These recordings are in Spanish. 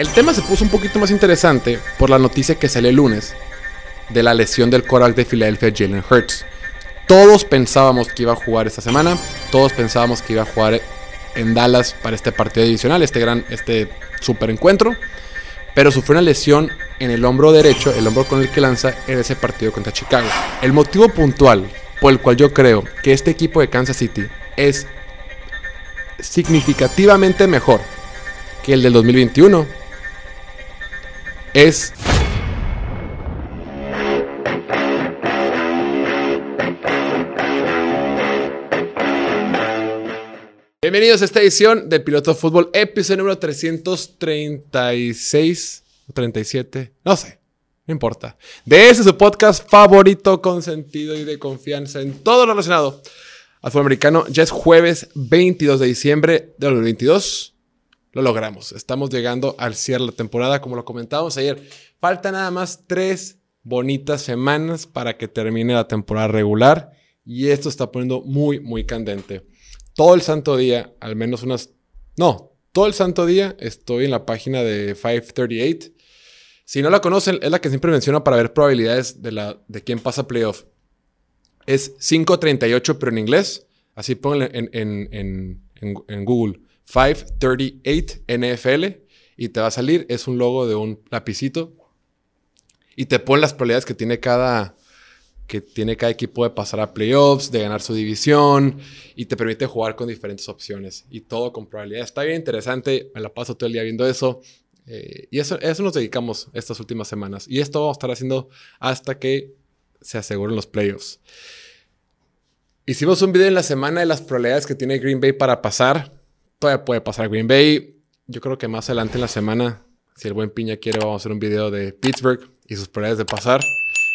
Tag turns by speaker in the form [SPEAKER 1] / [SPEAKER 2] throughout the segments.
[SPEAKER 1] El tema se puso un poquito más interesante por la noticia que salió el lunes de la lesión del coral de Filadelfia, Jalen Hurts. Todos pensábamos que iba a jugar esta semana, todos pensábamos que iba a jugar en Dallas para este partido adicional, este gran, este super encuentro, pero sufrió una lesión en el hombro derecho, el hombro con el que lanza en ese partido contra Chicago. El motivo puntual por el cual yo creo que este equipo de Kansas City es significativamente mejor que el del 2021 es Bienvenidos a esta edición de Piloto Fútbol, episodio número 336 o 37, no sé, no importa. De ese su podcast favorito, con sentido y de confianza en todo lo relacionado al fútbol americano. Ya es jueves 22 de diciembre de 2022 lo logramos. Estamos llegando al cierre de la temporada, como lo comentábamos ayer. Falta nada más tres bonitas semanas para que termine la temporada regular y esto está poniendo muy, muy candente. Todo el santo día, al menos unas... No, todo el santo día estoy en la página de 538. Si no la conocen, es la que siempre menciona para ver probabilidades de, la, de quién pasa playoff. Es 538, pero en inglés. Así en, en Google. 538 NFL y te va a salir, es un logo de un lapicito y te pone las probabilidades que tiene cada que tiene cada equipo de pasar a playoffs, de ganar su división y te permite jugar con diferentes opciones y todo con probabilidad. Está bien interesante, me la paso todo el día viendo eso eh, y eso, eso nos dedicamos estas últimas semanas y esto vamos a estar haciendo hasta que se aseguren los playoffs. Hicimos un video en la semana de las probabilidades que tiene Green Bay para pasar todavía puede pasar Green Bay. Yo creo que más adelante en la semana, si el buen Piña quiere, vamos a hacer un video de Pittsburgh y sus probabilidades de pasar,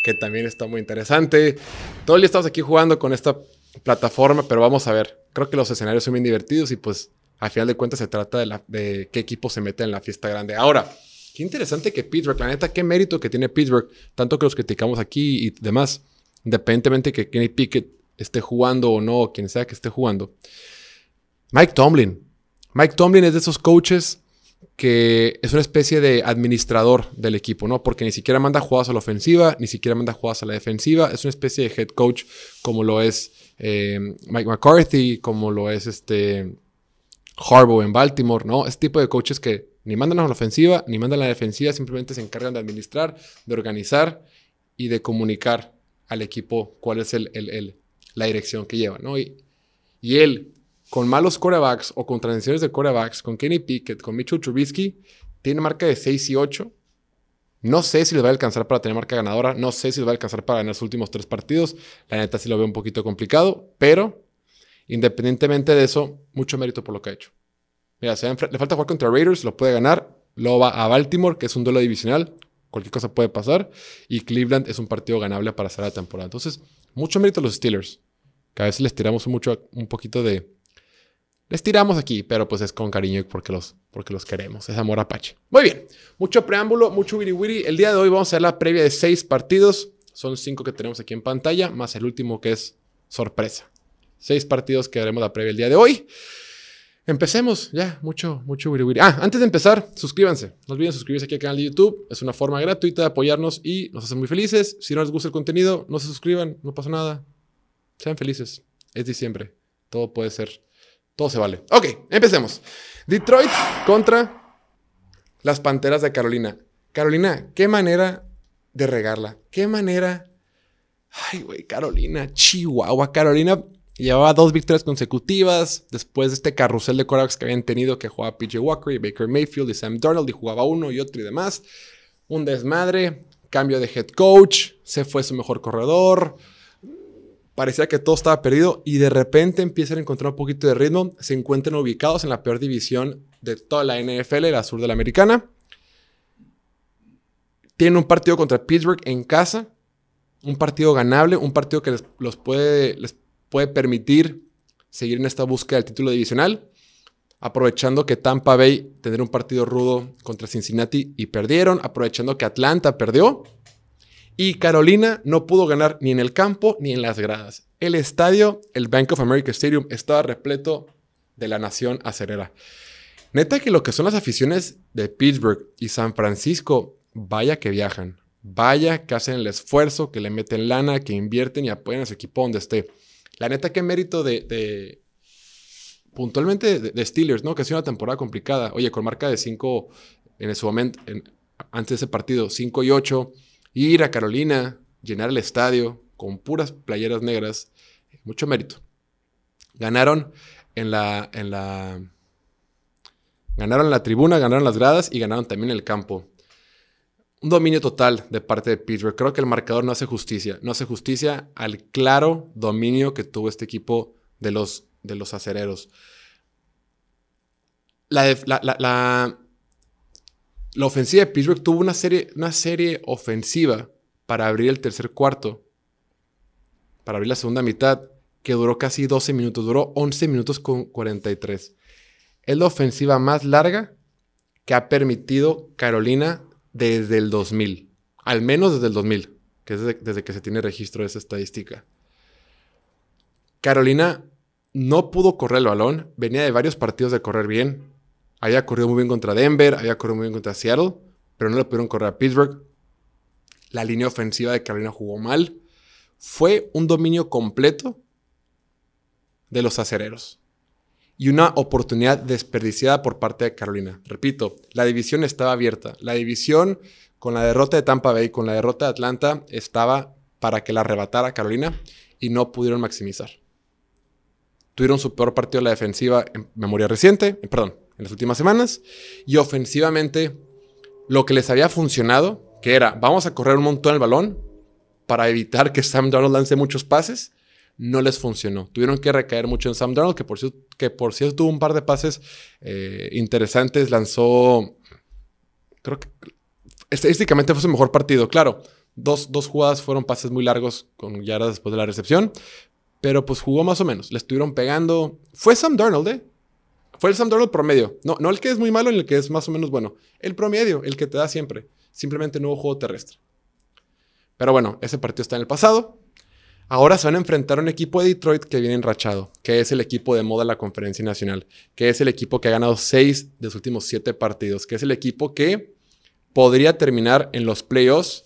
[SPEAKER 1] que también está muy interesante. Todo el día estamos aquí jugando con esta plataforma, pero vamos a ver. Creo que los escenarios son bien divertidos y pues al final de cuentas se trata de, qué equipo se mete en la fiesta grande. Ahora, qué interesante que Pittsburgh, la neta, qué mérito que tiene Pittsburgh, tanto que los criticamos aquí y demás, independientemente que Kenny Pickett esté jugando o no, quien sea que esté jugando. Mike Tomlin, Mike Tomlin es de esos coaches que es una especie de administrador del equipo, ¿no? Porque ni siquiera manda jugadas a la ofensiva, ni siquiera manda jugadas a la defensiva. Es una especie de head coach como lo es eh, Mike McCarthy, como lo es este Harbaugh en Baltimore, ¿no? Este tipo de coaches que ni mandan a la ofensiva, ni mandan a la defensiva, simplemente se encargan de administrar, de organizar y de comunicar al equipo cuál es el, la dirección que lleva, ¿no? Y, y él, con malos corebacks o con transiciones de corebacks, con Kenny Pickett, con Mitchell Trubisky, tiene marca de 6 y 8. No sé si les va a alcanzar para tener marca ganadora. No sé si les va a alcanzar para ganar sus últimos tres partidos. La neta sí lo veo un poquito complicado. Pero, independientemente de eso, mucho mérito por lo que ha hecho. Mira, le falta jugar contra Raiders, lo puede ganar. Luego va a Baltimore, que es un duelo divisional. Cualquier cosa puede pasar. Y Cleveland es un partido ganable para cerrar la temporada. Entonces, mucho mérito a los Steelers. Que a veces les tiramos mucho, un poquito de, les tiramos aquí, pero pues es con cariño porque los, porque los queremos. Es amor apache. Muy bien. Mucho preámbulo, mucho wiri wiri. El día de hoy vamos a hacer la previa de seis partidos. Son cinco que tenemos aquí en pantalla, más el último que es sorpresa. Seis partidos que haremos la previa el día de hoy. Empecemos, ya, mucho, mucho wiri wiri. Ah, antes de empezar, suscríbanse. No olviden suscribirse aquí al canal de YouTube. Es una forma gratuita de apoyarnos y nos hace muy felices. Si no les gusta el contenido, no se suscriban, no pasa nada. Sean felices. Es diciembre. Todo puede ser todo se vale. Ok, empecemos. Detroit contra las Panteras de Carolina. Carolina, qué manera de regarla. Qué manera. Ay, güey, Carolina, Chihuahua. Carolina llevaba dos victorias consecutivas después de este carrusel de quarterbacks que habían tenido que jugaba PJ Walker y Baker Mayfield y Sam Darnold y jugaba uno y otro y demás. Un desmadre, cambio de head coach, se fue su mejor corredor parecía que todo estaba perdido y de repente empiezan a encontrar un poquito de ritmo, se encuentran ubicados en la peor división de toda la NFL, la sur de la americana. Tienen un partido contra Pittsburgh en casa, un partido ganable, un partido que les, los puede, les puede permitir seguir en esta búsqueda del título divisional, aprovechando que Tampa Bay tendría un partido rudo contra Cincinnati y perdieron, aprovechando que Atlanta perdió y Carolina no pudo ganar ni en el campo ni en las gradas. El estadio, el Bank of America Stadium, estaba repleto de la nación acerera. Neta que lo que son las aficiones de Pittsburgh y San Francisco, vaya que viajan. Vaya que hacen el esfuerzo, que le meten lana, que invierten y apoyan a su equipo donde esté. La neta, qué mérito de, puntualmente de, Steelers, ¿no? Que ha sido una temporada complicada. Oye, con marca de 5 en ese momento, antes de ese partido, 5 y 8, ir a Carolina, llenar el estadio con puras playeras negras, mucho mérito. Ganaron en la, en la, ganaron la tribuna, ganaron las gradas y ganaron también el campo. Un dominio total de parte de Pittsburgh. Creo que el marcador no hace justicia. No hace justicia al claro dominio que tuvo este equipo de los, de los acereros. La, la, ofensiva de Pittsburgh tuvo una serie, una serie ofensiva para abrir el tercer cuarto, para abrir la segunda mitad, que duró casi 12 minutos, duró 11 minutos con 43. Es la ofensiva más larga que ha permitido Carolina desde el 2000, al menos desde el 2000, que es desde, que se tiene registro de esa estadística. Carolina no pudo correr el balón, venía de varios partidos de correr bien, había corrido muy bien contra Denver, había corrido muy bien contra Seattle, pero no le pudieron correr a Pittsburgh. La línea ofensiva de Carolina jugó mal. Fue un dominio completo de los acereros y una oportunidad desperdiciada por parte de Carolina. Repito, la división estaba abierta. La división con la derrota de Tampa Bay, con la derrota de Atlanta, estaba para que la arrebatara Carolina y no pudieron maximizar. Tuvieron su peor partido en la defensiva en memoria reciente, perdón, en las últimas semanas. Y ofensivamente, lo que les había funcionado, que era, vamos a correr un montón el balón para evitar que Sam Darnold lance muchos pases, no les funcionó. Tuvieron que recaer mucho en Sam Darnold, que por cierto, que por cierto tuvo un par de pases eh, interesantes. Lanzó, creo que estadísticamente fue su mejor partido. Claro, dos, dos jugadas fueron pases muy largos con yardas después de la recepción, pero pues jugó más o menos. Le estuvieron pegando. Fue Sam Darnold, ¿eh? Fue el Sam Darnold promedio. No, no el que es muy malo, ni el que es más o menos bueno. El promedio, el que te da siempre. Simplemente no juego terrestre. Pero bueno, ese partido está en el pasado. Ahora se van a enfrentar a un equipo de Detroit que viene enrachado, que es el equipo de moda de la conferencia nacional, que es el equipo que ha ganado seis de sus últimos siete partidos, que es el equipo que podría terminar en los playoffs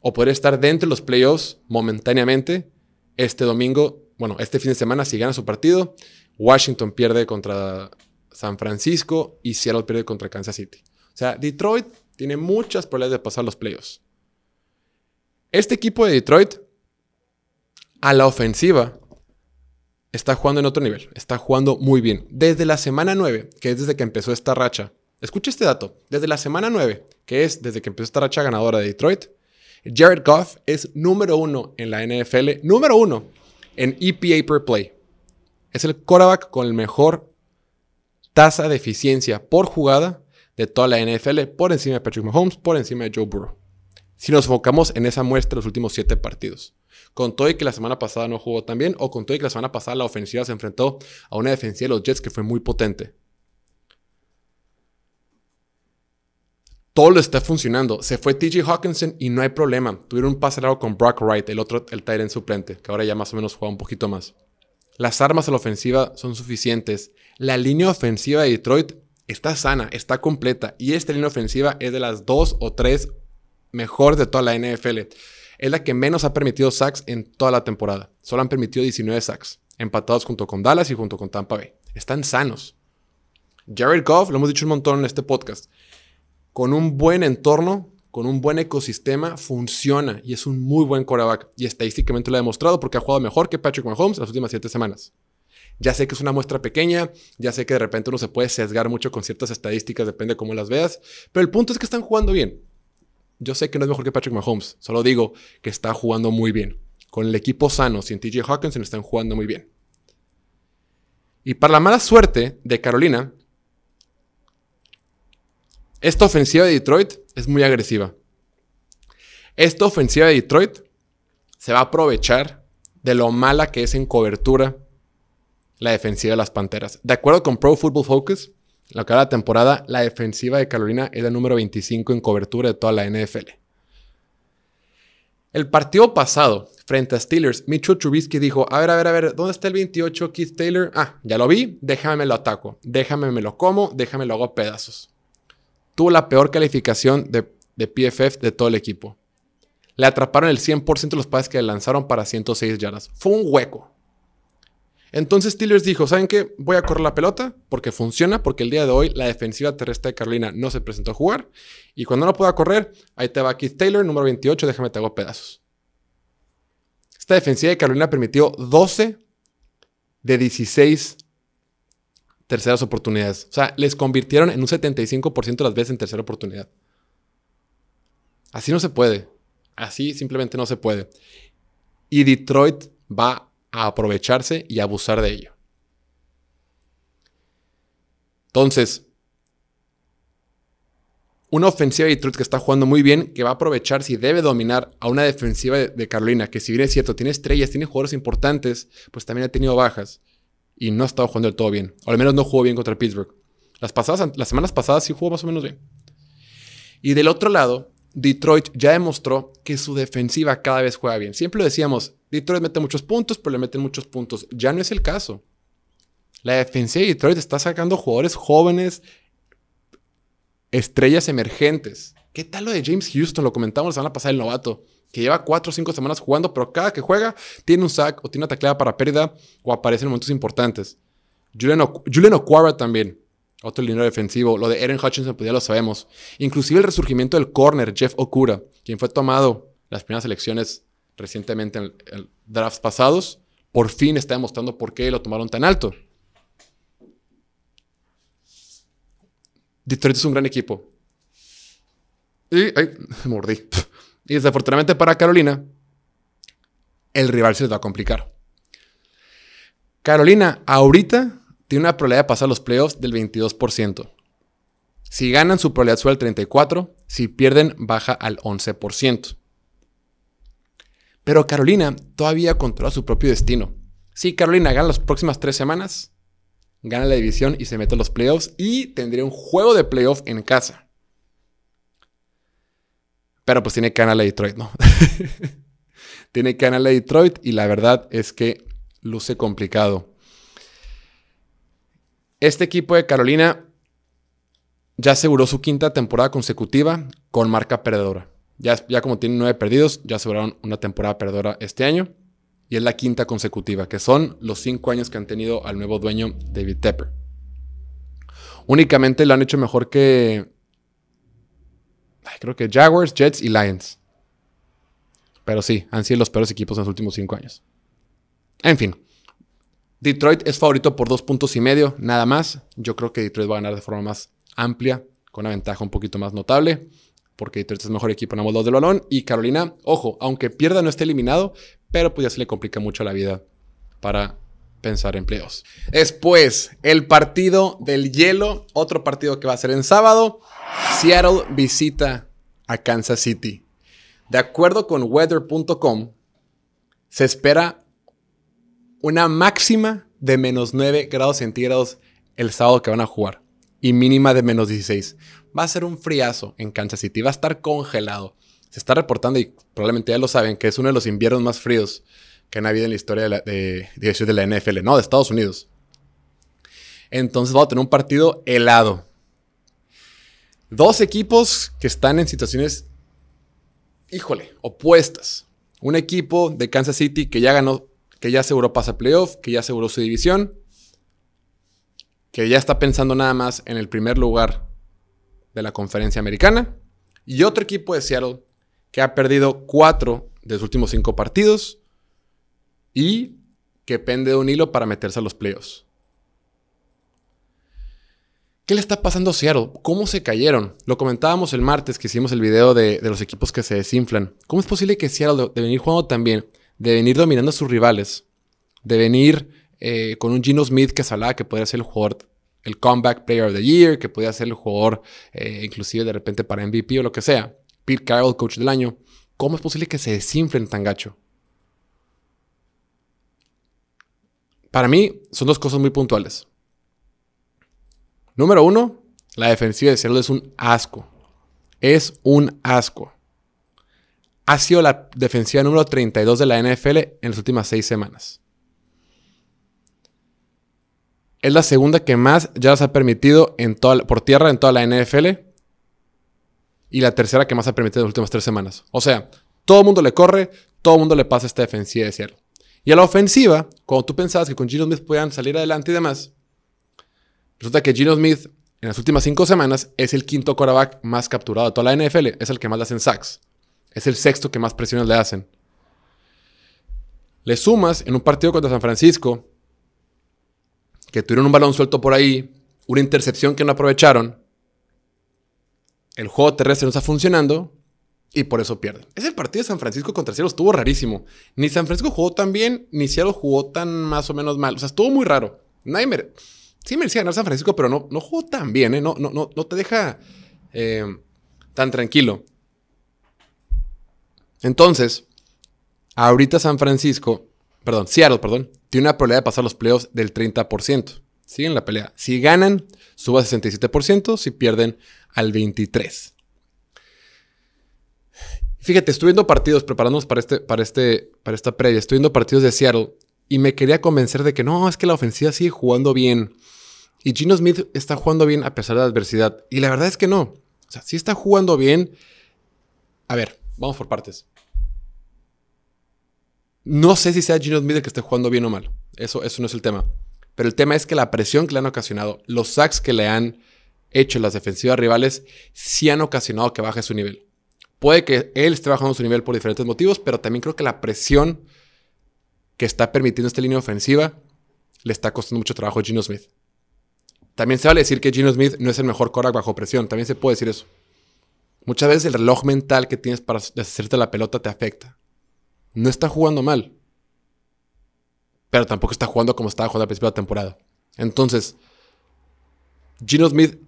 [SPEAKER 1] o podría estar dentro de los playoffs momentáneamente este domingo, bueno, este fin de semana si gana su partido, Washington pierde contra San Francisco y Seattle pierde contra Kansas City. O sea, Detroit tiene muchas probabilidades de pasar los playoffs. Este equipo de Detroit a la ofensiva, está jugando en otro nivel. Está jugando muy bien. Desde la semana 9, que es desde que empezó esta racha. Escucha este dato. Desde la semana 9, que es desde que empezó esta racha ganadora de Detroit, Jared Goff es número uno en la NFL, número uno en EPA per play. Es el quarterback con el mejor tasa de eficiencia por jugada de toda la NFL, por encima de Patrick Mahomes, por encima de Joe Burrow. Si nos enfocamos en esa muestra de los últimos siete partidos. Con todo y que la semana pasada no jugó tan bien, o con todo y que la semana pasada la ofensiva se enfrentó a una defensiva de los Jets que fue muy potente. Todo lo está funcionando. Se fue TJ Hawkinson y no hay problema. Tuvieron un pase largo con Brock Wright, el otro, el Tyrant suplente, que ahora ya más o menos juega un poquito más. Las armas a la ofensiva son suficientes. La línea ofensiva de Detroit está sana, está completa. Y esta línea ofensiva es de las dos o tres mejor de toda la NFL es la que menos ha permitido sacks en toda la temporada. Solo han permitido 19 sacks, empatados junto con Dallas y junto con Tampa Bay. Están sanos. Jared Goff, lo hemos dicho un montón en este podcast, con un buen entorno, con un buen ecosistema, funciona y es un muy buen quarterback. Y estadísticamente lo ha demostrado porque ha jugado mejor que Patrick Mahomes las últimas siete semanas. Ya sé que es una muestra pequeña, ya sé que de repente uno se puede sesgar mucho con ciertas estadísticas, depende de cómo las veas, pero el punto es que están jugando bien. Yo sé que no es mejor que Patrick Mahomes, solo digo que está jugando muy bien. Con el equipo sano, sin TJ Hawkinson, están jugando muy bien. Y para la mala suerte de Carolina, esta ofensiva de Detroit es muy agresiva. Esta ofensiva de Detroit se va a aprovechar de lo mala que es en cobertura la defensiva de las Panteras. De acuerdo con Pro Football Focus, la cada temporada, la defensiva de Carolina es la número 25 en cobertura de toda la NFL. El partido pasado, frente a Steelers, Mitchell Trubisky dijo, a ver, a ver, a ver, ¿dónde está el 28 Keith Taylor? Ah, ya lo vi, déjame me lo ataco, déjame me lo como, déjame lo hago pedazos. Tuvo la peor calificación de, de PFF de todo el equipo. Le atraparon el 100% de los pases que le lanzaron para 106 yardas. Fue un hueco. Entonces Steelers dijo, ¿saben qué? Voy a correr la pelota porque funciona, porque el día de hoy la defensiva terrestre de Carolina no se presentó a jugar. Y cuando no pueda correr, ahí te va Keith Taylor, número 28, déjame te hago pedazos. Esta defensiva de Carolina permitió 12 de 16 terceras oportunidades. O sea, les convirtieron en un 75% de las veces en tercera oportunidad. Así no se puede. Así simplemente no se puede. Y Detroit va a aprovecharse y abusar de ello. Entonces, una ofensiva de Detroit que está jugando muy bien, que va a aprovechar si debe dominar a una defensiva de, Carolina, que si bien es cierto, tiene estrellas, tiene jugadores importantes, pues también ha tenido bajas y no ha estado jugando del todo bien. O al menos no jugó bien contra Pittsburgh. Las, pasadas, las semanas pasadas sí jugó más o menos bien. Y del otro lado, Detroit ya demostró que su defensiva cada vez juega bien. Siempre lo decíamos, Detroit mete muchos puntos, pero le meten muchos puntos. Ya no es el caso. La defensiva de Detroit está sacando jugadores jóvenes, estrellas emergentes. ¿Qué tal lo de James Houston? Lo comentamos la semana pasada, el novato, que lleva cuatro o cinco semanas jugando, pero cada que juega tiene un sack o tiene una tacleada para pérdida o aparece en momentos importantes. Julian, O'Quara también, otro línea defensivo. Lo de Aaron Hutchinson, pues ya lo sabemos. Inclusive el resurgimiento del corner, Jeff Okura, quien fue tomado las primeras elecciones recientemente en, el, drafts pasados, por fin está demostrando por qué lo tomaron tan alto. Detroit es un gran equipo. Y, mordí. Y desafortunadamente para Carolina, el rival se les va a complicar. Carolina ahorita tiene una probabilidad de pasar los playoffs del 22%. Si ganan, su probabilidad sube al 34%. Si pierden, baja al 11%. Pero Carolina todavía controla su propio destino. Si Carolina gana las próximas tres semanas, gana la división y se mete a los playoffs y tendría un juego de playoff en casa. Pero pues tiene que ganar la Detroit, ¿no? tiene que ganar la Detroit y la verdad es que luce complicado. Este equipo de Carolina ya aseguró su quinta temporada consecutiva con marca perdedora. Ya, como tienen nueve perdidos, ya aseguraron una temporada perdedora este año. Y es la quinta consecutiva, que son los cinco años que han tenido al nuevo dueño David Tepper. Únicamente lo han hecho mejor que. Creo que Jaguars, Jets y Lions. Pero sí, han sido los peores equipos en los últimos cinco años. En fin. Detroit es favorito por dos puntos y medio, nada más. Yo creo que Detroit va a ganar de forma más amplia, con una ventaja un poquito más notable porque Detroit es el mejor equipo en ambos lados del balón. Y Carolina, ojo, aunque pierda no esté eliminado, pero pues ya se le complica mucho la vida para pensar en. Después, el partido del hielo, otro partido que va a ser en sábado. Seattle visita a Kansas City. De acuerdo con weather.com, se espera una máxima de menos 9 grados centígrados el sábado que van a jugar y mínima de menos 16 va a ser un friazo en Kansas City, va a estar congelado. Se está reportando, y probablemente ya lo saben, que es uno de los inviernos más fríos que han habido en la historia de la, de, la NFL, no, de Estados Unidos. Entonces vamos a tener un partido helado. Dos equipos que están en situaciones, híjole, opuestas. Un equipo de Kansas City que ya ganó, que ya aseguró pasa playoff, que ya aseguró su división, que ya está pensando nada más en el primer lugar de la conferencia americana. Y otro equipo de Seattle que ha perdido cuatro de sus últimos cinco partidos y que pende de un hilo para meterse a los playoffs. ¿Qué le está pasando a Seattle? ¿Cómo se cayeron? Lo comentábamos el martes que hicimos el video de, los equipos que se desinflan. ¿Cómo es posible que Seattle, de venir jugando tan bien, de venir dominando a sus rivales, de venir eh, con un Gino Smith que salaba que podría ser el jugador el Comeback Player of the Year, que podía ser el jugador eh, inclusive de repente para MVP o lo que sea. Pete Carroll, coach del año. ¿Cómo es posible que se desinflen tan gacho? Para mí son dos cosas muy puntuales. Número uno, la defensiva de Seattle es un asco. Es un asco. ha sido la defensiva número 32 de la NFL en las últimas seis semanas. Es la segunda que más ya se ha permitido en toda, por tierra en toda la NFL. Y la tercera que más ha permitido en las últimas tres semanas. O sea, todo el mundo le corre, todo el mundo le pasa esta defensiva de Seattle. Y a la ofensiva, cuando tú pensabas que con Gino Smith podían salir adelante y demás, resulta que Gino Smith en las últimas cinco semanas es el quinto quarterback más capturado de toda la NFL. Es el que más le hacen sacks. Es el sexto que más presiones le hacen. Le sumas en un partido contra San Francisco, que tuvieron un balón suelto por ahí, una intercepción que no aprovecharon, el juego terrestre no está funcionando y por eso pierden. Ese partido de San Francisco contra Seattle estuvo rarísimo. Ni San Francisco jugó tan bien, ni Seattle jugó tan más o menos mal. O sea, estuvo muy raro. Nadie Sí merecía ganar San Francisco, pero no, no jugó tan bien, ¿eh? No, no, no, no te deja eh, tan tranquilo. Entonces, ahorita San Francisco, perdón, Seattle, perdón, tiene una probabilidad de pasar los playoffs del 30%. Siguen la pelea. Si ganan, suba al 67%, si pierden al 23%. Fíjate, estoy viendo partidos, preparándonos para, este, para, este, para esta previa, estoy viendo partidos de Seattle y me quería convencer de que no, es que la ofensiva sigue jugando bien. Y Gino Smith está jugando bien a pesar de la adversidad. Y la verdad es que no. O sea, sí está jugando bien. A ver, vamos por partes. No sé si sea Gino Smith el que esté jugando bien o mal. Eso, eso no es el tema. Pero el tema es que la presión que le han ocasionado, los sacks que le han hecho las defensivas rivales, sí han ocasionado que baje su nivel. Puede que él esté bajando su nivel por diferentes motivos, pero también creo que la presión que está permitiendo esta línea ofensiva le está costando mucho trabajo a Gino Smith. También se vale decir que Gino Smith no es el mejor quarterback bajo presión. También se puede decir eso. Muchas veces el reloj mental que tienes para deshacerte la pelota te afecta. No está jugando mal. Pero tampoco está jugando como estaba jugando al principio de la temporada. Entonces, Gino Smith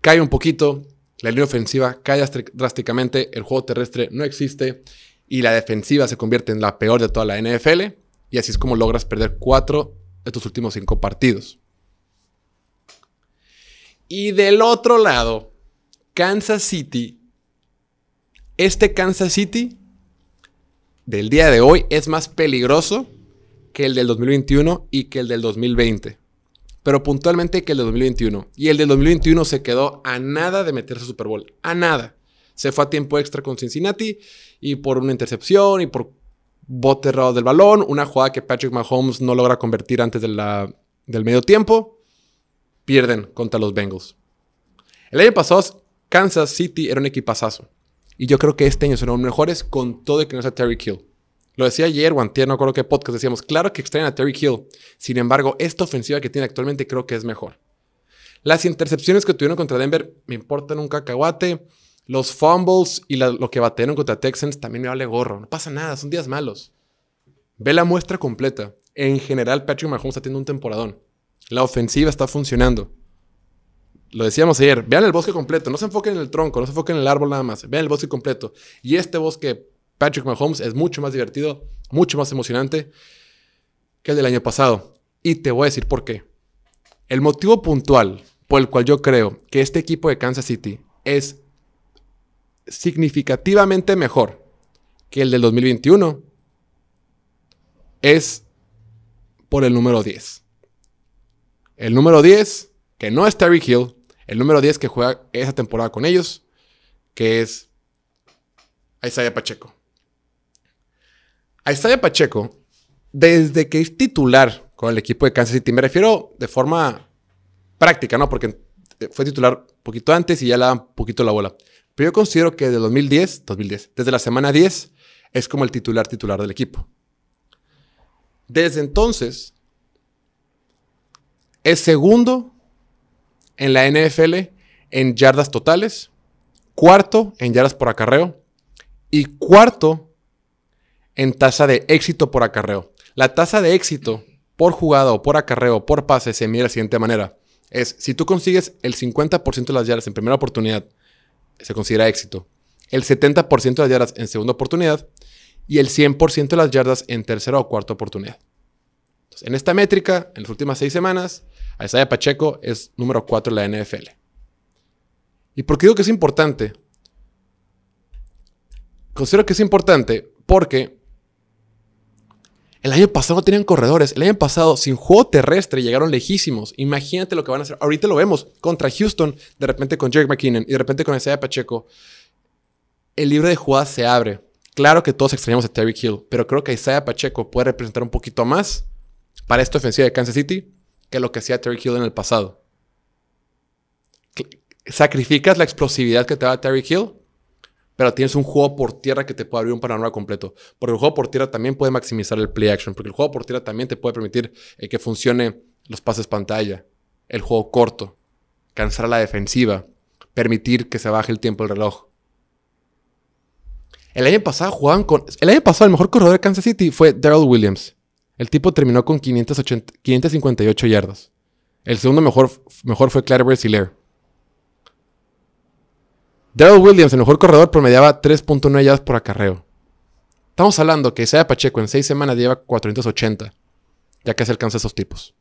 [SPEAKER 1] cae un poquito. La línea ofensiva cae drásticamente. El juego terrestre no existe. Y la defensiva se convierte en la peor de toda la NFL. Y así es como logras perder cuatro de tus últimos cinco partidos. Y del otro lado, Kansas City. Este Kansas City del día de hoy es más peligroso que el del 2021 y que el del 2020. Pero puntualmente que el del 2021. Y el del 2021 se quedó a nada de meterse a Super Bowl. A nada. Se fue a tiempo extra con Cincinnati y por una intercepción y por bote errado del balón. Una jugada que Patrick Mahomes no logra convertir antes de la, del medio tiempo. Pierden contra los Bengals. El año pasado Kansas City era un equipazazo. Y yo creo que este año los mejores con todo el que no sea Terry Kill. Lo decía ayer o antier, no acuerdo qué podcast decíamos. Claro que extrañan a Terry Kill. Sin embargo, esta ofensiva que tiene actualmente creo que es mejor. Las intercepciones que tuvieron contra Denver me importan un cacahuate. Los fumbles y lo que batearon contra Texans también me vale gorro. No pasa nada, son días malos. Ve la muestra completa. En general, Patrick Mahomes está teniendo un temporadón. La ofensiva está funcionando. Lo decíamos ayer, vean el bosque completo, no se enfoquen en el tronco, no se enfoquen en el árbol nada más, vean el bosque completo. Y este bosque, Patrick Mahomes, es mucho más divertido, mucho más emocionante que el del año pasado. Y te voy a decir por qué. El motivo puntual por el cual yo creo que este equipo de Kansas City es significativamente mejor que el del 2021 es por el número 10. El número 10, que no es Terry Hill, el número 10 que juega esa temporada con ellos, que es Isaiah Pacheco. Isaiah Pacheco, desde que es titular con el equipo de Kansas City, me refiero de forma práctica, ¿no? Porque fue titular poquito antes y ya le da un poquito la bola. Pero yo considero que desde 2010, 2010, desde la semana 10, es como el titular titular del equipo. Desde entonces, es segundo en la NFL en yardas totales, cuarto en yardas por acarreo y cuarto en tasa de éxito por acarreo. La tasa de éxito por jugada o por acarreo por pase se mide de la siguiente manera. Es si tú consigues el 50% de las yardas en primera oportunidad, se considera éxito. El 70% de las yardas en segunda oportunidad y el 100% de las yardas en tercera o cuarta oportunidad. en esta métrica, en las últimas seis semanas, Isaiah Pacheco es número 4 en la NFL. ¿Y por qué digo que es importante? considero que es importante porque el año pasado no tenían corredores. El año pasado, sin juego terrestre, llegaron lejísimos. Imagínate lo que van a hacer. Ahorita lo vemos contra Houston, de repente con Jake McKinnon y de repente con Isaiah Pacheco. El libro de jugadas se abre. Claro que todos extrañamos a Terry Hill, pero creo que Isaiah Pacheco puede representar un poquito más para esta ofensiva de Kansas City que lo que hacía Terry Hill en el pasado. Sacrificas la explosividad que te da Terry Hill, pero tienes un juego por tierra que te puede abrir un panorama completo. Porque el juego por tierra también puede maximizar el play action, porque el juego por tierra también te puede permitir eh, que funcione los pases pantalla, el juego corto, cansar la defensiva, permitir que se baje el tiempo del reloj. El año pasado jugaban con. El año pasado, el mejor corredor de Kansas City fue Daryl Williams. El tipo terminó con 558 yardas. El segundo mejor, mejor fue Claire Brasileir. Daryl Williams, el mejor corredor, promediaba 3.9 yardas por acarreo. Estamos hablando que Isaiah Pacheco en 6 semanas lleva 480, ya que se alcanza esos tipos.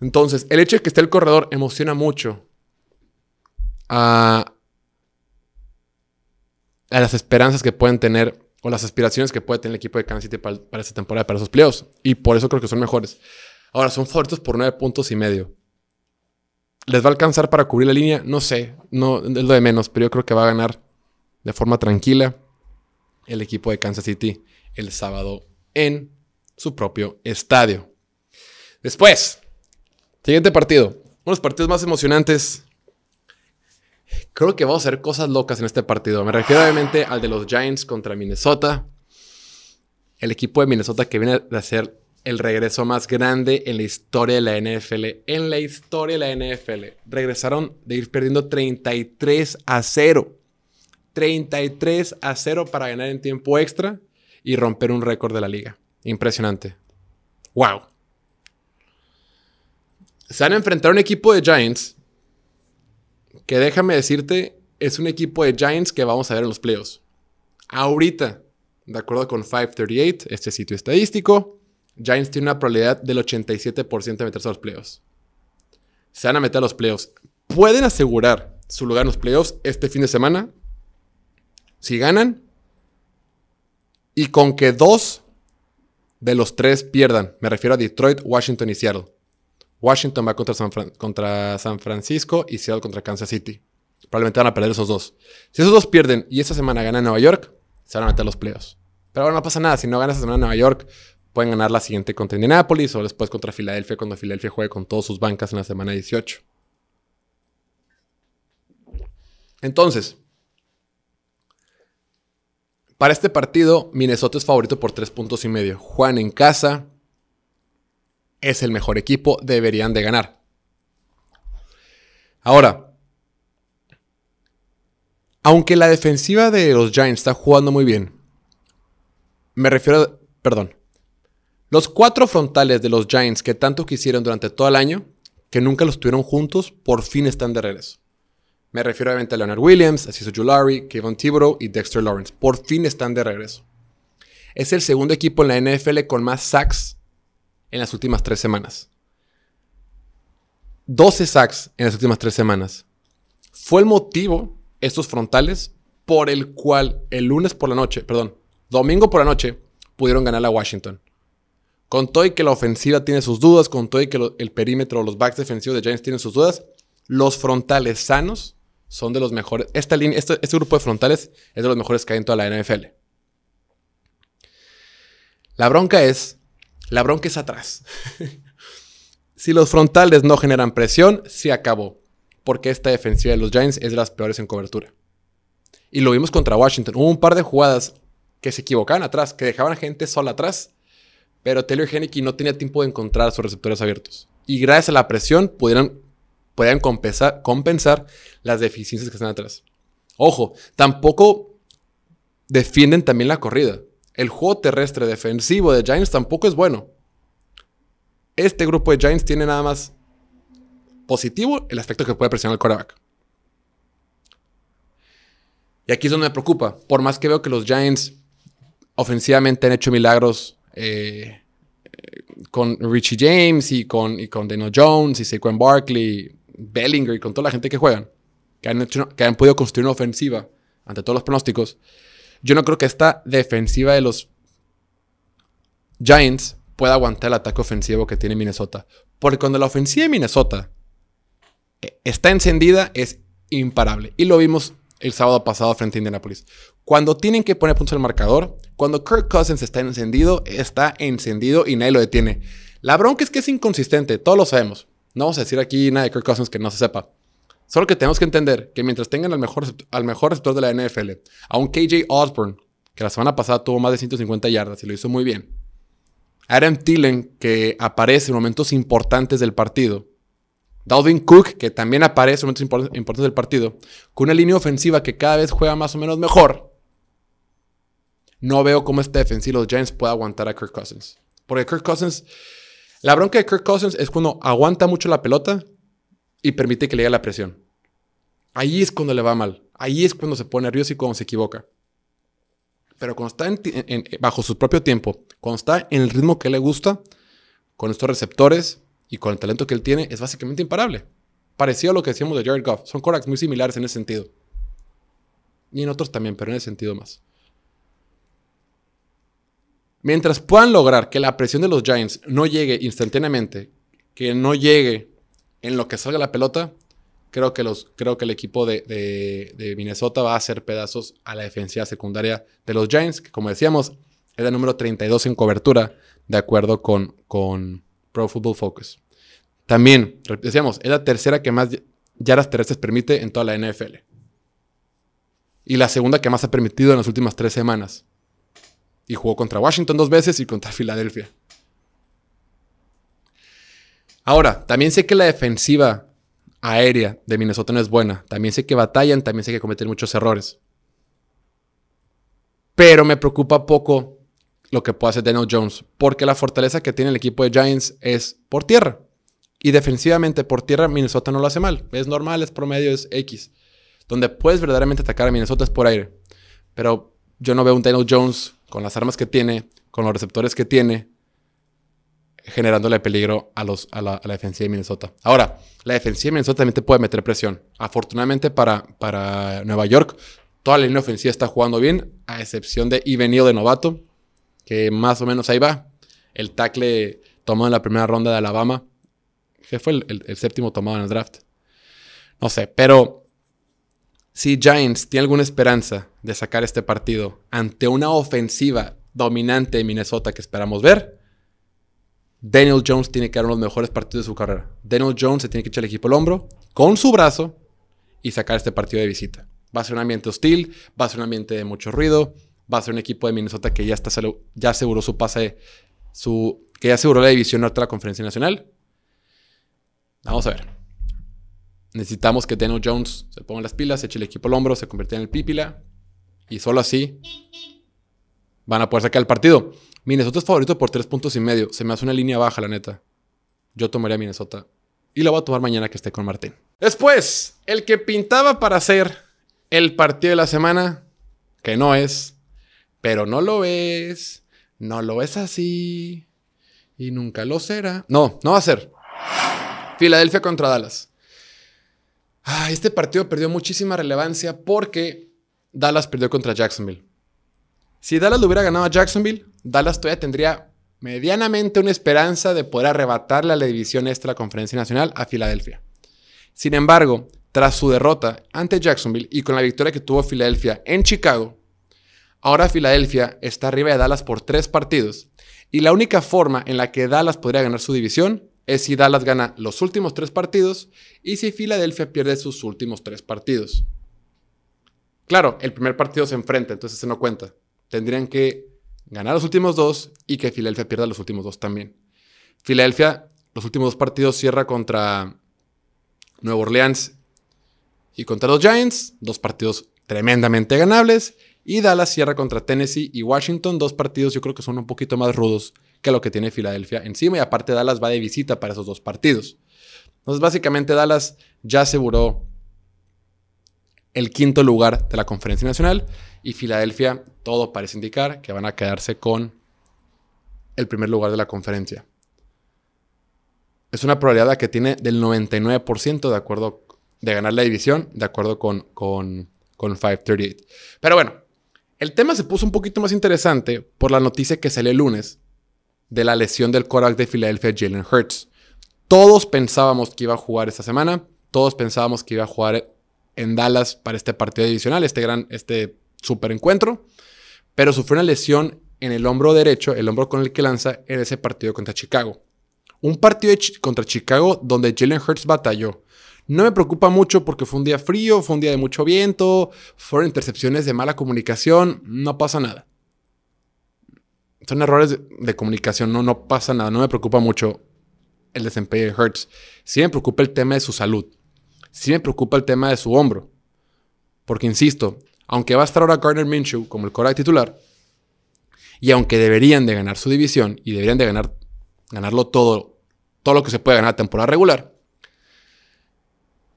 [SPEAKER 1] Entonces, el hecho de que esté el corredor emociona mucho a, a las esperanzas que pueden tener o las aspiraciones que puede tener el equipo de Kansas City para, esta temporada, para esos playoffs. Y por eso creo que son mejores. Ahora, son favoritos por nueve puntos y medio. ¿Les va a alcanzar para cubrir la línea? No sé, no es lo de menos, pero yo creo que va a ganar de forma tranquila el equipo de Kansas City el sábado en su propio estadio. Después, siguiente partido. Uno de los partidos más emocionantes Creo que vamos a hacer cosas locas en este partido. Me refiero obviamente al de los Giants contra Minnesota. El equipo de Minnesota que viene de hacer el regreso más grande en la historia de la NFL. En la historia de la NFL. Regresaron de ir perdiendo 33 a 0. 33 a 0 para ganar en tiempo extra y romper un récord de la liga. Impresionante. ¡Wow! Se van a enfrentar a un equipo de Giants que déjame decirte, es un equipo de Giants que vamos a ver en los playoffs. Ahorita, de acuerdo con 538, este sitio estadístico, Giants tiene una probabilidad del 87% de meterse a los playoffs. Se van a meter a los playoffs. Pueden asegurar su lugar en los playoffs este fin de semana si ganan y con que dos de los tres pierdan. Me refiero a Detroit, Washington y Seattle. Washington va contra San, Francisco y Seattle contra Kansas City. Probablemente van a perder esos dos. Si esos dos pierden y esta semana ganan Nueva York, se van a meter los playoffs. Pero ahora no pasa nada. Si no ganan esta semana Nueva York, pueden ganar la siguiente contra Indianapolis o después contra Filadelfia cuando Filadelfia juegue con todas sus bancas en la semana 18. Entonces, para este partido, Minnesota es favorito por tres puntos y medio. Juan en casa, es el mejor equipo, deberían de ganar. Ahora, aunque la defensiva de los Giants está jugando muy bien, me refiero, a, perdón, los cuatro frontales de los Giants que tanto quisieron durante todo el año, que nunca los tuvieron juntos, por fin están de regreso. Me refiero a Leonard Williams, a Cesar Julari, Kevin Thibodeau y Dexter Lawrence. Por fin están de regreso. Es el segundo equipo en la NFL con más sacks en las últimas tres semanas. 12 sacks en las últimas tres semanas. Fue el motivo, estos frontales, por el cual el lunes por la noche, perdón, domingo por la noche, pudieron ganar a Washington. Con todo y que la ofensiva tiene sus dudas, con todo y que el perímetro, los backs defensivos de Giants tienen sus dudas, los frontales sanos son de los mejores. Esta línea, este, este grupo de frontales es de los mejores que hay en toda la NFL. La bronca es la bronca es atrás. si los frontales no generan presión, se acabó. Porque esta defensiva de los Giants es de las peores en cobertura. Y lo vimos contra Washington. Hubo un par de jugadas que se equivocaban atrás, que dejaban a gente sola atrás. Pero Taylor no tenía tiempo de encontrar sus receptores abiertos. Y gracias a la presión pudieran, podían compensar, compensar las deficiencias que están atrás. Ojo, tampoco defienden también la corrida el juego terrestre defensivo de Giants tampoco es bueno. Este grupo de Giants tiene nada más positivo el aspecto que puede presionar al quarterback. Y aquí es donde me preocupa. Por más que veo que los Giants ofensivamente han hecho milagros eh, con Richie James y con, y con Jones y Saquon Barkley, Bellinger y con toda la gente que juegan, que han, que han podido construir una ofensiva ante todos los pronósticos, yo no creo que esta defensiva de los Giants pueda aguantar el ataque ofensivo que tiene Minnesota. Porque cuando la ofensiva de Minnesota eh, está encendida, es imparable. Y lo vimos el sábado pasado frente a Indianapolis. Cuando tienen que poner puntos al marcador, cuando Kirk Cousins está encendido, está encendido y nadie lo detiene. La bronca es que es inconsistente, todos lo sabemos. No vamos a decir aquí nada de Kirk Cousins que no se sepa. Solo que tenemos que entender que mientras tengan al mejor, al mejor receptor de la NFL, a un KJ Osborne, que la semana pasada tuvo más de 150 yardas y lo hizo muy bien, Adam Thielen, que aparece en momentos importantes del partido, Dalvin Cook, que también aparece en momentos importantes del partido, con una línea ofensiva que cada vez juega más o menos mejor, no veo cómo este defensivo de los Giants pueda aguantar a Kirk Cousins. Porque Kirk Cousins, la bronca de Kirk Cousins es cuando aguanta mucho la pelota y permite que le llegue la presión. Ahí es cuando le va mal. Ahí es cuando se pone nervioso y cuando se equivoca. Pero cuando está bajo su propio tiempo, cuando está en el ritmo que le gusta, con estos receptores y con el talento que él tiene, es básicamente imparable. Parecido a lo que decíamos de Jared Goff. Son coracks muy similares en ese sentido. Y en otros también, pero en ese sentido más. Mientras puedan lograr que la presión de los Giants no llegue instantáneamente, que no llegue en lo que salga la pelota, creo que, los, creo que el equipo de, Minnesota va a hacer pedazos a la defensiva secundaria de los Giants, que como decíamos, es el número 32 en cobertura, de acuerdo con, con Pro Football Focus. También, decíamos, es la tercera que más yardas terrestres permite en toda la NFL. Y la segunda que más ha permitido en las últimas tres semanas. Y jugó contra Washington dos veces y contra Filadelfia. Ahora, también sé que la defensiva aérea de Minnesota no es buena. También sé que batallan, también sé que cometen muchos errores. Pero me preocupa poco lo que puede hacer Daniel Jones, porque la fortaleza que tiene el equipo de Giants es por tierra. Y defensivamente por tierra Minnesota no lo hace mal. Es normal, es promedio, es X. Donde puedes verdaderamente atacar a Minnesota es por aire. Pero yo no veo un Daniel Jones con las armas que tiene, con los receptores que tiene, generándole peligro a, los, a, la, defensiva de Minnesota. Ahora, la defensiva de Minnesota también te puede meter presión. Afortunadamente para, para Nueva York, toda la línea ofensiva está jugando bien, a excepción de Ivenio de novato, que más o menos ahí va. El tackle tomado en la primera ronda de Alabama, que fue el, séptimo tomado en el draft. No sé, pero si Giants tiene alguna esperanza de sacar este partido ante una ofensiva dominante de Minnesota que esperamos ver, Daniel Jones tiene que dar los mejores partidos de su carrera. Daniel Jones se tiene que echar el equipo al hombro con su brazo y sacar este partido de visita. Va a ser un ambiente hostil, va a ser un ambiente de mucho ruido, va a ser un equipo de Minnesota que ya, está, ya aseguró su pase, su, que ya aseguró la división norte de la conferencia nacional. Vamos a ver. Necesitamos que Daniel Jones se ponga las pilas, eche el equipo al hombro, se convierta en el pípila y solo así van a poder sacar el partido. Minnesota es favorito por tres puntos y medio. Se me hace una línea baja, la neta. Yo tomaría Minnesota. Y lo voy a tomar mañana que esté con Martín. Después, el que pintaba para ser el partido de la semana, que no es, pero no lo es, no lo es así, y nunca lo será. No, no va a ser. Filadelfia contra Dallas. Ah, este partido perdió muchísima relevancia porque Dallas perdió contra Jacksonville. Si Dallas lo hubiera ganado a Jacksonville, Dallas todavía tendría medianamente una esperanza de poder arrebatarle a la división extra de la Conferencia Nacional a Filadelfia. Sin embargo, tras su derrota ante Jacksonville y con la victoria que tuvo Filadelfia en Chicago, ahora Filadelfia está arriba de Dallas por tres partidos y la única forma en la que Dallas podría ganar su división es si Dallas gana los últimos tres partidos y si Filadelfia pierde sus últimos tres partidos. Claro, el primer partido se enfrenta, entonces se no cuenta tendrían que ganar los últimos dos y que Filadelfia pierda los últimos dos también. Filadelfia, los últimos dos partidos cierra contra Nueva Orleans y contra los Giants, dos partidos tremendamente ganables. Y Dallas cierra contra Tennessee y Washington, dos partidos yo creo que son un poquito más rudos que lo que tiene Filadelfia encima. Y aparte Dallas va de visita para esos dos partidos. Entonces básicamente Dallas ya aseguró el quinto lugar de la conferencia nacional y Filadelfia, todo parece indicar que van a quedarse con el primer lugar de la conferencia. Es una probabilidad que tiene del 99% de acuerdo de ganar la división, de acuerdo con, con, con 538. Pero bueno, el tema se puso un poquito más interesante por la noticia que salió el lunes de la lesión del quarterback de Filadelfia, Jalen Hurts. Todos pensábamos que iba a jugar esta semana, todos pensábamos que iba a jugar en Dallas para este partido divisional, este gran, este super encuentro, pero sufrió una lesión en el hombro derecho, el hombro con el que lanza en ese partido contra Chicago. Un partido contra Chicago donde Jalen Hurts batalló. No me preocupa mucho porque fue un día frío, fue un día de mucho viento, fueron intercepciones de mala comunicación, no pasa nada. Son errores de, comunicación, no, no pasa nada, no me preocupa mucho el desempeño de Hurts. Sí me preocupa el tema de su salud, sí me preocupa el tema de su hombro. Porque insisto, aunque va a estar ahora Gardner Minshew como el coreback titular, y aunque deberían de ganar su división y deberían de ganar, ganarlo todo, todo lo que se puede ganar temporada regular,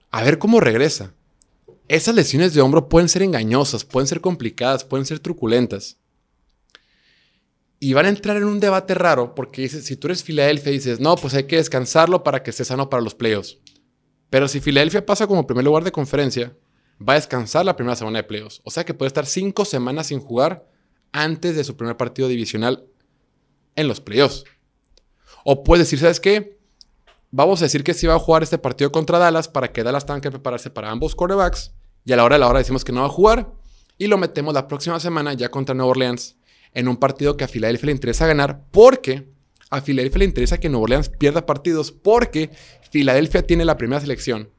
[SPEAKER 1] a ver cómo regresa. Esas lesiones de hombro pueden ser engañosas, pueden ser complicadas, pueden ser truculentas. Y van a entrar en un debate raro porque dices, si tú eres Filadelfia dices, no, pues hay que descansarlo para que esté sano para los playoffs. Pero si Filadelfia pasa como primer lugar de conferencia, va a descansar la primera semana de playoffs. O sea que puede estar cinco semanas sin jugar antes de su primer partido divisional en los playoffs. O puede decir, ¿sabes qué? vamos a decir que sí va a jugar este partido contra Dallas para que Dallas tenga que prepararse para ambos quarterbacks. Y a la hora de la hora decimos que no va a jugar. Y lo metemos la próxima semana ya contra Nueva Orleans en un partido que a Filadelfia le interesa ganar porque a Filadelfia le interesa que Nueva Orleans pierda partidos porque Filadelfia tiene la primera selección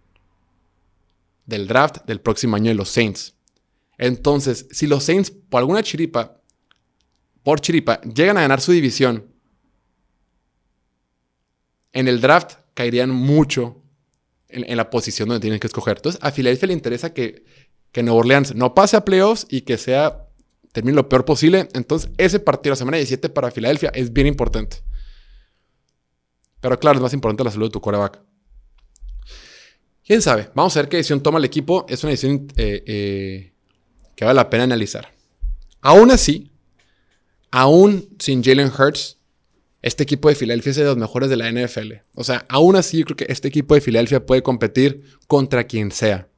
[SPEAKER 1] del draft del próximo año de los Saints. Entonces, si los Saints por alguna chiripa, por chiripa, llegan a ganar su división en el draft caerían mucho en, la posición donde tienen que escoger. Entonces, a Philadelphia le interesa que, que Orleans no pase a playoffs y que sea, termine lo peor posible. Entonces, ese partido, la semana 17 para Filadelfia, es bien importante. Pero claro, es más importante la salud de tu coreback. ¿Quién sabe? Vamos a ver qué decisión toma el equipo. Es una decisión eh, eh, que vale la pena analizar. Aún así, aún sin Jalen Hurts, este equipo de Filadelfia es de los mejores de la NFL. O sea, aún así yo creo que este equipo de Filadelfia puede competir contra quien sea.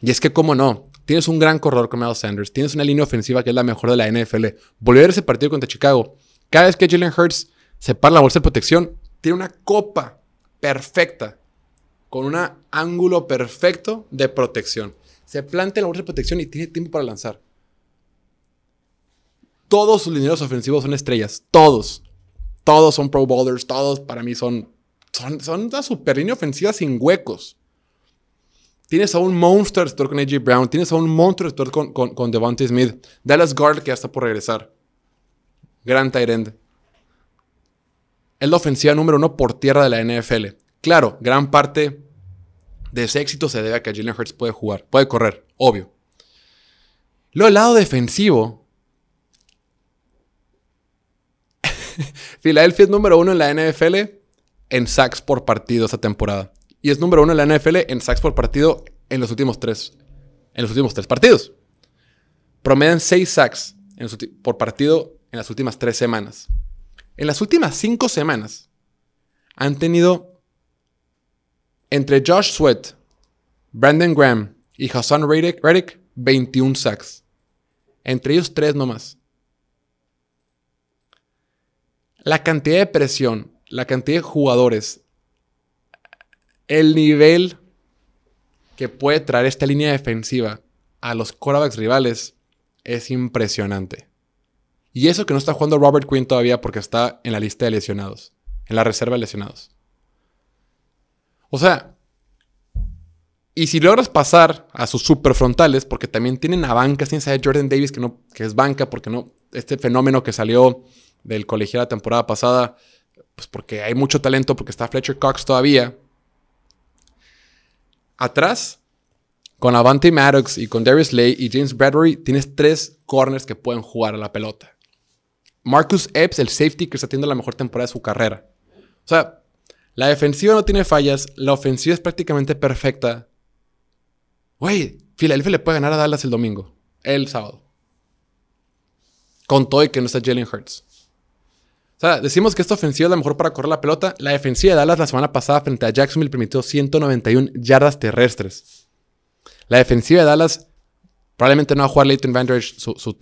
[SPEAKER 1] Y es que, ¿cómo no? Tienes un gran corredor como Miles Sanders, tienes una línea ofensiva que es la mejor de la NFL. Volver ese partido contra Chicago. Cada vez que Jalen Hurts se para la bolsa de protección, tiene una copa perfecta, con un ángulo perfecto de protección. Se plantea la bolsa de protección y tiene tiempo para lanzar. Todos sus lineros ofensivos son estrellas. Todos. Todos son pro bowlers. Todos para mí son, son, son una super línea ofensiva sin huecos. Tienes a un monster store con AJ Brown. Tienes a un monster store con, con, Devontae Smith. Dallas Guard que ya está por regresar. Gran Tyrend. Es la ofensiva número uno por tierra de la NFL. Claro, gran parte de ese éxito se debe a que Jalen Hurts puede jugar, puede correr, obvio. Lo del lado defensivo, Filadelfia es número uno en la NFL en sacks por partido esta temporada. Y es número uno en la NFL en sacks por partido en los últimos tres, en los últimos tres partidos. Promedian seis sacks por partido en las últimas tres semanas. En las últimas cinco semanas han tenido entre Josh Sweat, Brandon Graham y Hassan Reddick 21 sacks. Entre ellos tres nomás. la cantidad de presión, la cantidad de jugadores, el nivel que puede traer esta línea defensiva a los quarterbacks rivales es impresionante. Y eso que no está jugando Robert Quinn todavía porque está en la lista de lesionados, en la reserva de lesionados. O sea, y si logras pasar a sus super frontales, porque también tienen a bancas, tienes a Jordan Davis que, no, que es banca, porque no, este fenómeno que salió del colegial la temporada pasada, pues porque hay mucho talento, porque está Fletcher Cox todavía. Atrás, con Avante Maddox y con Darius Lay y James Bradbury, tienes tres corners que pueden jugar a la pelota. Marcus Epps, el safety que está teniendo la mejor temporada de su carrera. O sea, la defensiva no tiene fallas, la ofensiva es prácticamente perfecta. Güey, Philadelphia le puede ganar a Dallas el domingo, el sábado. Con todo y que no está Jalen Hurts. O sea, decimos que esta ofensiva es la mejor para correr la pelota. La defensiva de Dallas la semana pasada frente a Jacksonville permitió 191 yardas terrestres. La defensiva de Dallas probablemente no va a jugar Leighton Vander su, su,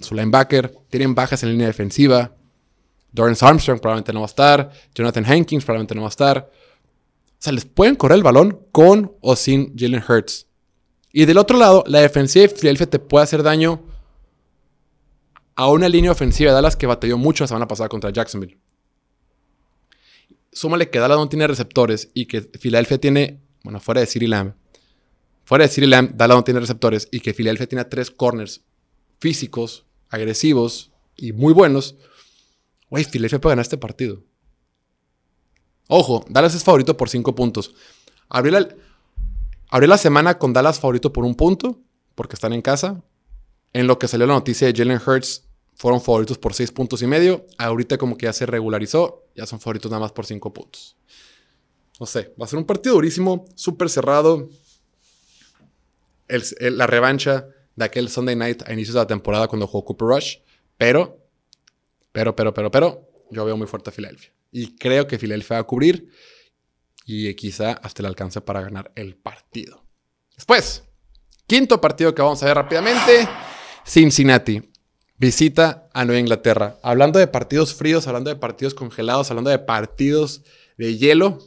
[SPEAKER 1] su, linebacker. Tienen bajas en línea defensiva. Dorrance Armstrong probablemente no va a estar. Jonathan Hankins probablemente no va a estar. O sea, les pueden correr el balón con o sin Jalen Hurts. Y del otro lado, la defensiva de Philadelphia te puede hacer daño a una línea ofensiva de Dallas que batalló mucho la semana pasada contra Jacksonville. Súmale que Dallas no tiene receptores y que Philadelphia tiene, bueno, fuera de Siri Lamb, fuera de Siri Lamb, Dallas no tiene receptores y que Philadelphia tiene tres corners físicos, agresivos y muy buenos. Güey, Philadelphia puede ganar este partido. Ojo, Dallas es favorito por cinco puntos. Abrió la, abrió la semana con Dallas favorito por un punto, porque están en casa. En lo que salió la noticia de Jalen Hurts, fueron favoritos por 6 puntos y medio. Ahorita como que ya se regularizó, ya son favoritos nada más por 5 puntos. No sé, va a ser un partido durísimo, súper cerrado. la revancha de aquel Sunday night a inicios de la temporada cuando jugó Cooper Rush. Pero, pero, pero, pero, pero, yo veo muy fuerte a Filadelfia. Y creo que Filadelfia va a cubrir y quizá hasta le alcance para ganar el partido. Después, quinto partido que vamos a ver rápidamente. Cincinnati visita a Nueva Inglaterra. Hablando de partidos fríos, hablando de partidos congelados, hablando de partidos de hielo.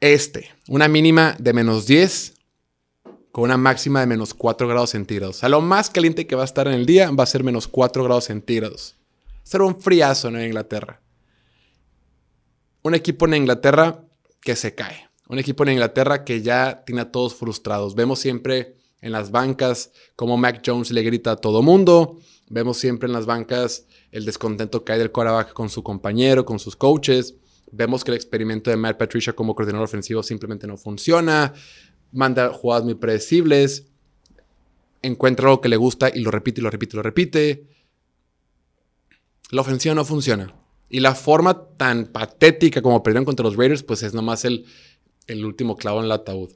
[SPEAKER 1] Este, una mínima de menos 10 con una máxima de menos 4 grados centígrados. O sea, lo más caliente que va a estar en el día va a ser menos 4 grados centígrados. Será un friazo en Nueva Inglaterra. Un equipo en Inglaterra que se cae. Un equipo en Inglaterra que ya tiene a todos frustrados. Vemos siempre en las bancas, como Mac Jones le grita a todo mundo. Vemos siempre en las bancas el descontento que hay del quarterback con su compañero, con sus coaches. Vemos que el experimento de Matt Patricia como coordinador ofensivo simplemente no funciona. Manda jugadas muy predecibles. Encuentra algo que le gusta y lo repite y lo repite y lo repite. La ofensiva no funciona. Y la forma tan patética como perdieron contra los Raiders, pues es nomás el, el último clavo en el ataúd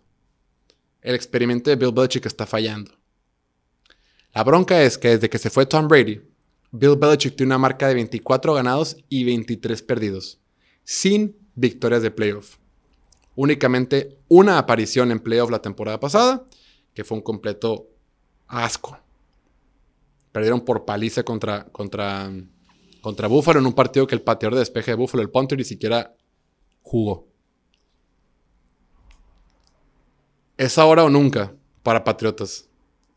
[SPEAKER 1] el experimento de Bill Belichick está fallando. La bronca es que desde que se fue Tom Brady, Bill Belichick tiene una marca de 24 ganados y 23 perdidos, sin victorias de playoff. Únicamente una aparición en playoff la temporada pasada, que fue un completo asco. Perdieron por paliza contra, contra, contra Buffalo en un partido que el pateador de despeje de Buffalo, el punter, ni siquiera jugó. Es ahora o nunca para Patriotas.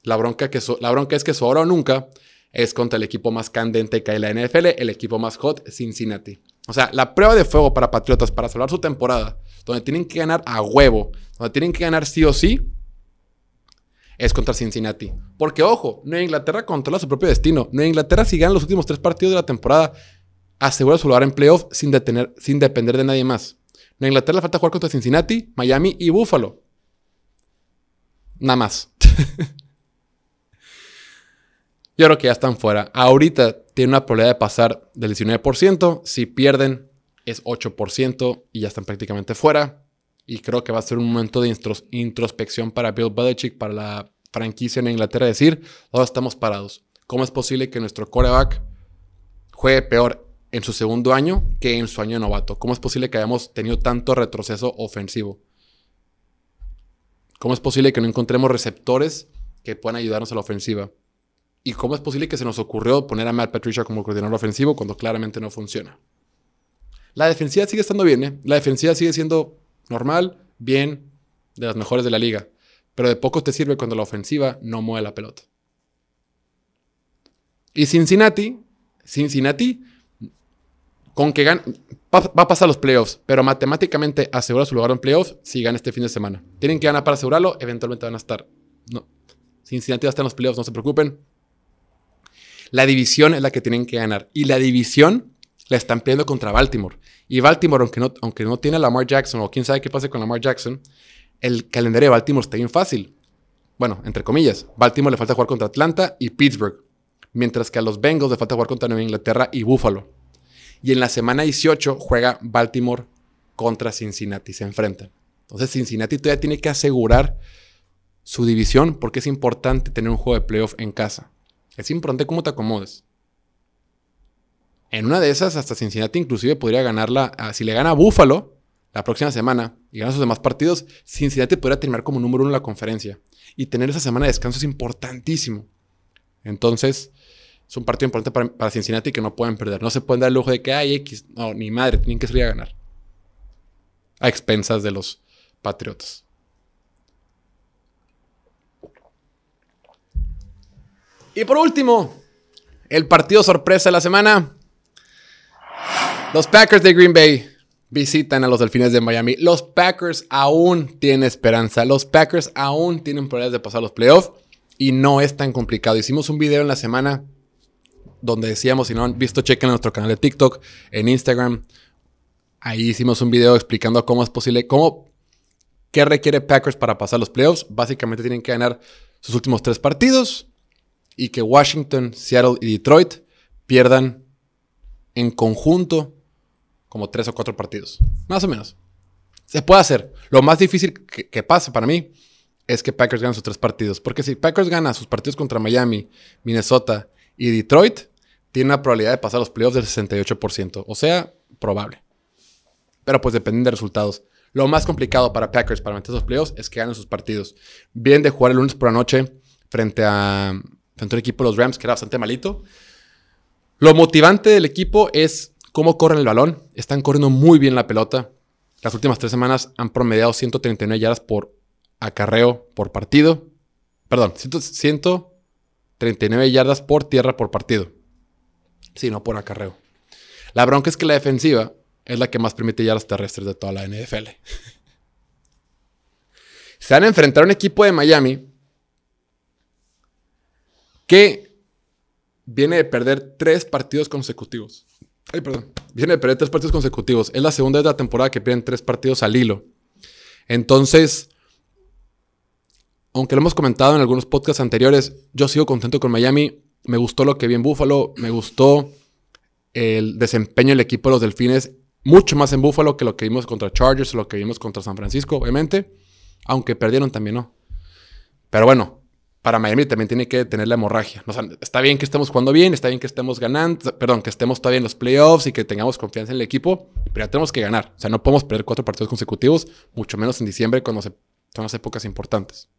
[SPEAKER 1] La bronca, es que su ahora o nunca es contra el equipo más candente que hay en la NFL, el equipo más hot, Cincinnati. O sea, la prueba de fuego para Patriotas para salvar su temporada, donde tienen que ganar a huevo, donde tienen que ganar sí o sí, es contra Cincinnati. Porque, ojo, Nueva Inglaterra controla su propio destino. Nueva Inglaterra, si ganan los últimos tres partidos de la temporada, asegura su lugar en playoff sin, sin depender de nadie más. Nueva Inglaterra le falta jugar contra Cincinnati, Miami y Buffalo. Nada más. Yo creo que ya están fuera. Ahorita tiene una probabilidad de pasar del 19%. Si pierden, es 8% y ya están prácticamente fuera. Y creo que va a ser un momento de introspección para Bill Belichick, para la franquicia en Inglaterra, decir, ¿dónde estamos parados? ¿Cómo es posible que nuestro coreback juegue peor en su segundo año que en su año novato? ¿Cómo es posible que hayamos tenido tanto retroceso ofensivo? ¿Cómo es posible que no encontremos receptores que puedan ayudarnos a la ofensiva? ¿Y cómo es posible que se nos ocurrió poner a Matt Patricia como coordinador ofensivo cuando claramente no funciona? La defensiva sigue estando bien, ¿eh? La defensiva sigue siendo normal, bien, de las mejores de la liga. Pero de poco te sirve cuando la ofensiva no mueve la pelota. Y Cincinnati, Cincinnati con que gane, va, a pasar los playoffs, pero matemáticamente asegura su lugar en playoffs si gana este fin de semana. Tienen que ganar para asegurarlo, eventualmente van a estar. No. Cincinnati va a en los playoffs, no se preocupen. La división es la que tienen que ganar. Y la división la están peleando contra Baltimore. Y Baltimore, aunque no, aunque no tiene a Lamar Jackson, o quién sabe qué pase con Lamar Jackson, el calendario de Baltimore está bien fácil. Bueno, entre comillas, Baltimore le falta jugar contra Atlanta y Pittsburgh. Mientras que a los Bengals le falta jugar contra Nueva Inglaterra y Buffalo. Y en la semana 18 juega Baltimore contra Cincinnati, se enfrentan. Entonces Cincinnati todavía tiene que asegurar su división porque es importante tener un juego de playoff en casa. Es importante cómo te acomodes. En una de esas, hasta Cincinnati inclusive podría ganarla. si le gana a Buffalo, la próxima semana y gana sus demás partidos, Cincinnati podría terminar como número uno en la conferencia. Y tener esa semana de descanso es importantísimo. Entonces, es un partido importante para, Cincinnati que no pueden perder. No se pueden dar el lujo de que hay X. No, ni madre, tienen que salir a ganar. A expensas de los Patriotas. Y por último, el partido sorpresa de la semana. Los Packers de Green Bay visitan a los Delfines de Miami. Los Packers aún tienen esperanza. Los Packers aún tienen probabilidades de pasar los playoffs. Y no es tan complicado. Hicimos un video en la semana donde decíamos, si no han visto, chequen en nuestro canal de TikTok, en Instagram. Ahí hicimos un video explicando cómo es posible, cómo, qué requiere Packers para pasar los playoffs. Básicamente tienen que ganar sus últimos tres partidos y que Washington, Seattle y Detroit pierdan en conjunto como tres o cuatro partidos. Más o menos. Se puede hacer. Lo más difícil que, pase para mí es que Packers ganen sus tres partidos. Porque si Packers gana sus partidos contra Miami, Minnesota y Detroit, tiene una probabilidad de pasar los playoffs del 68%. O sea, probable. Pero pues depende de resultados. Lo más complicado para Packers para meter esos playoffs es que ganen sus partidos. Vienen de jugar el lunes por la noche frente a, frente a un equipo de los Rams que era bastante malito. Lo motivante del equipo es cómo corren el balón. Están corriendo muy bien la pelota. Las últimas tres semanas han promediado 139 yardas por acarreo por partido. Perdón, 139 yardas por tierra por partido. Sí, no por acarreo. La bronca es que la defensiva es la que más permite yardas terrestres de toda la NFL. Se van a enfrentar a un equipo de Miami que viene de perder tres partidos consecutivos. Ay, perdón. Viene de perder tres partidos consecutivos. Es la segunda de la temporada que pierden tres partidos al hilo. Entonces, aunque lo hemos comentado en algunos podcasts anteriores, yo sigo contento con Miami. Me gustó lo que vi en Buffalo. Me gustó el desempeño del equipo de los Delfines. Mucho más en Buffalo que lo que vimos contra Chargers lo que vimos contra San Francisco, obviamente. Aunque perdieron también, ¿no? Pero bueno, para Miami también tiene que tener la hemorragia. está bien que estemos jugando bien, está bien que estemos ganando, perdón, que estemos todavía en los playoffs y que tengamos confianza en el equipo, pero ya tenemos que ganar. O sea, no podemos perder cuatro partidos consecutivos, mucho menos en diciembre cuando son las épocas importantes.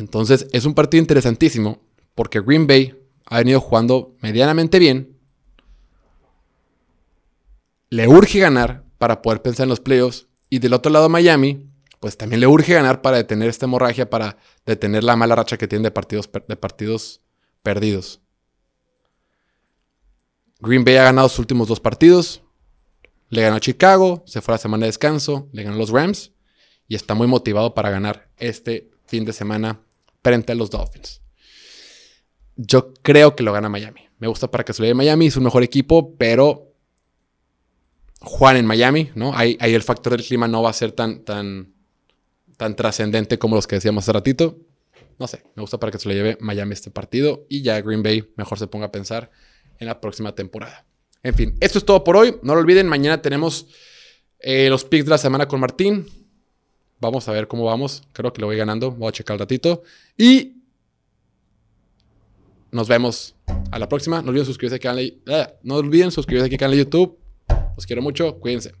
[SPEAKER 1] Entonces, es un partido interesantísimo porque Green Bay ha venido jugando medianamente bien. Le urge ganar para poder pensar en los playoffs. Y del otro lado, Miami pues también le urge ganar para detener esta hemorragia, para detener la mala racha que tiene de partidos, de partidos perdidos. Green Bay ha ganado sus últimos dos partidos. Le ganó a Chicago, se fue a la semana de descanso, le ganó a los Rams y está muy motivado para ganar este fin de semana frente a los Dolphins. Yo creo que lo gana Miami. Me gusta para que se lo lleve Miami, es un mejor equipo, pero Juan en Miami, ¿no? Ahí, ahí, el factor del clima no va a ser tan, tan, tan trascendente como los que decíamos hace ratito. No sé, me gusta para que se lo lleve Miami este partido y ya Green Bay mejor se ponga a pensar en la próxima temporada. En fin, esto es todo por hoy. No lo olviden, mañana tenemos eh, los picks de la semana con Martín. Vamos a ver cómo vamos. Creo que lo voy ganando. Voy a checar el ratito. Y nos vemos a la próxima. No olviden suscribirse canal. Ah, no olviden suscribirse aquí al canal de YouTube. Los quiero mucho. Cuídense.